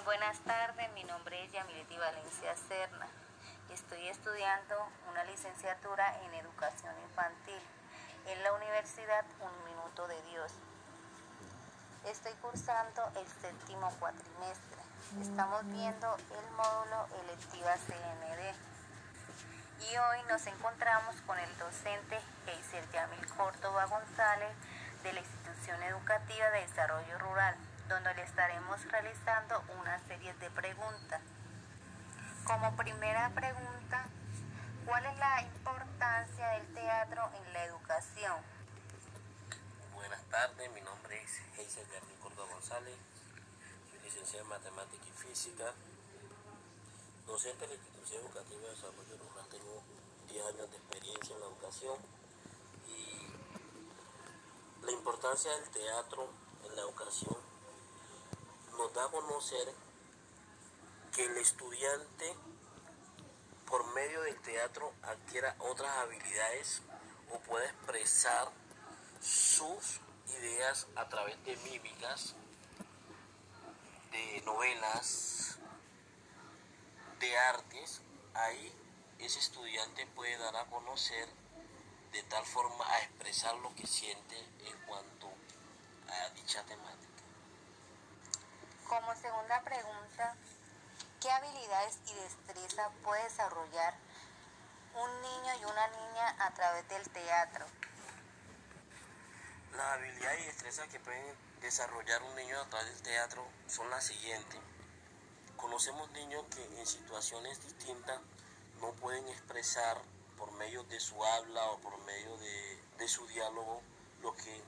Buenas tardes, mi nombre es Yamileti Valencia Serna. Estoy estudiando una licenciatura en educación infantil en la Universidad Un Minuto de Dios. Estoy cursando el séptimo cuatrimestre. Estamos viendo el módulo electiva CND. Y hoy nos encontramos con el docente Heiser Yamil Córdoba González de la Institución Educativa de Desarrollo Rural, donde le estaremos realizando una serie de preguntas. Como primera pregunta, ¿cuál es la importancia del teatro en la educación? Buenas tardes, mi nombre es Heiser Jardín Córdoba González, soy licenciado en Matemática y Física, docente de la Institución Educativa de Desarrollo Rural, tengo 10 años de experiencia en la educación y la importancia del teatro en la educación nos da a conocer que el estudiante por medio del teatro adquiera otras habilidades o pueda expresar sus ideas a través de mímicas, de novelas, de artes, ahí ese estudiante puede dar a conocer de tal forma a expresar lo que siente en cuanto a dicha temática. Como segunda pregunta, ¿qué habilidades y destreza puede desarrollar un niño y una niña a través del teatro? Las habilidades y destrezas que pueden desarrollar un niño a través del teatro son las siguientes. Conocemos niños que en situaciones distintas no pueden expresar por medio de su habla o por medio de, de su diálogo lo que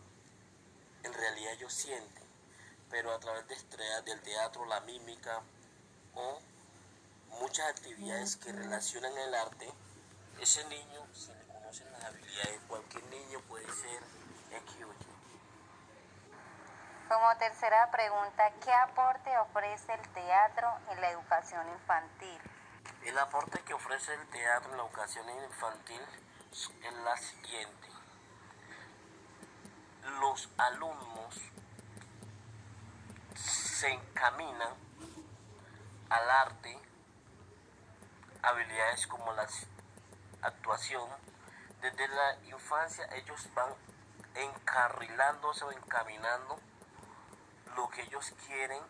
en realidad ellos sienten, pero a través de estrellas del teatro, la mímica o muchas actividades que relacionan el arte, ese niño se le conocen las habilidades, cualquier niño puede ser X. Como tercera pregunta, ¿qué aporte ofrece el teatro en la educación infantil? El aporte que ofrece el teatro en la educación infantil es la siguiente. Los alumnos se encaminan al arte, habilidades como la actuación. Desde la infancia ellos van encarrilándose o encaminando lo que ellos quieren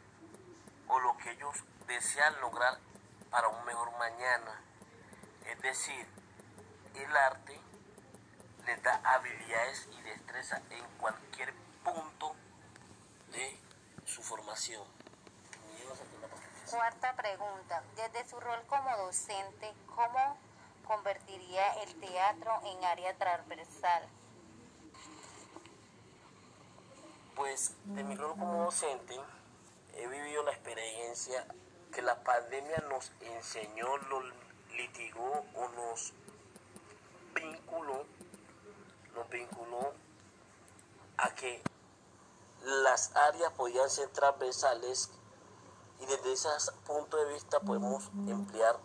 o lo que ellos desean lograr para un mejor mañana. Es decir, el arte les da habilidades y destreza en cualquier punto de su formación. Cuarta pregunta, desde su rol como docente, ¿cómo convertiría el teatro en área transversal? Pues de mi rol como docente he vivido la experiencia que la pandemia nos enseñó, lo litigó o nos vinculó, nos vinculó a que las áreas podían ser transversales y desde ese punto de vista podemos emplear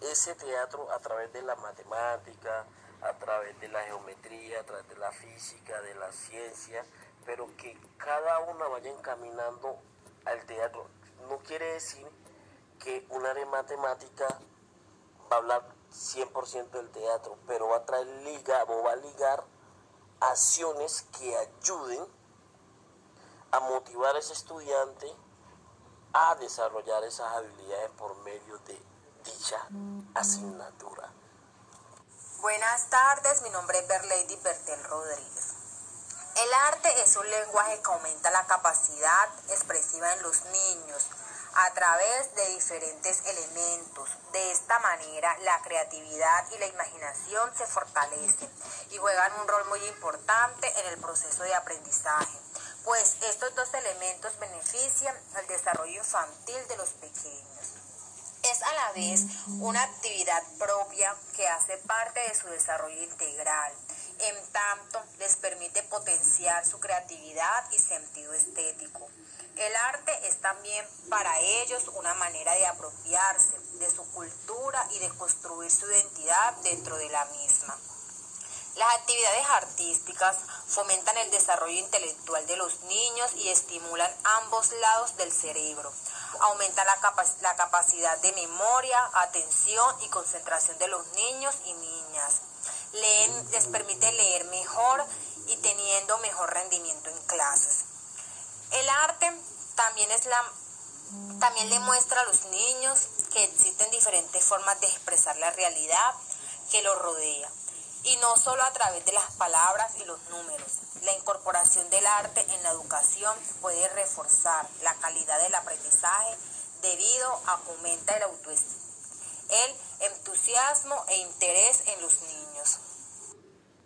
ese teatro a través de la matemática, a través de la geometría, a través de la física, de la ciencia, pero que cada una vaya encaminando al teatro. No quiere decir que un área de matemática va a hablar 100% del teatro, pero va a traer liga o va a ligar acciones que ayuden a motivar a ese estudiante a desarrollar esas habilidades por medio de dicha asignatura. Buenas tardes, mi nombre es Berlady Bertel Rodríguez. El arte es un lenguaje que aumenta la capacidad expresiva en los niños a través de diferentes elementos. De esta manera, la creatividad y la imaginación se fortalecen y juegan un rol muy importante en el proceso de aprendizaje, pues estos dos elementos benefician al desarrollo infantil de los pequeños. Es a la vez una actividad propia que hace parte de su desarrollo integral, en tanto les permite potenciar su creatividad y sentido estético. El arte es también para ellos una manera de apropiarse de su cultura y de construir su identidad dentro de la misma. Las actividades artísticas fomentan el desarrollo intelectual de los niños y estimulan ambos lados del cerebro. Aumentan la, capacidad de memoria, atención y concentración de los niños y niñas. Les permite leer mejor y teniendo mejor rendimiento en clases. El arte también es también le muestra a los niños que existen diferentes formas de expresar la realidad que los rodea y no solo a través de las palabras y los números. La incorporación del arte en la educación puede reforzar la calidad del aprendizaje debido a que aumenta el autoestima, el entusiasmo e interés en los niños.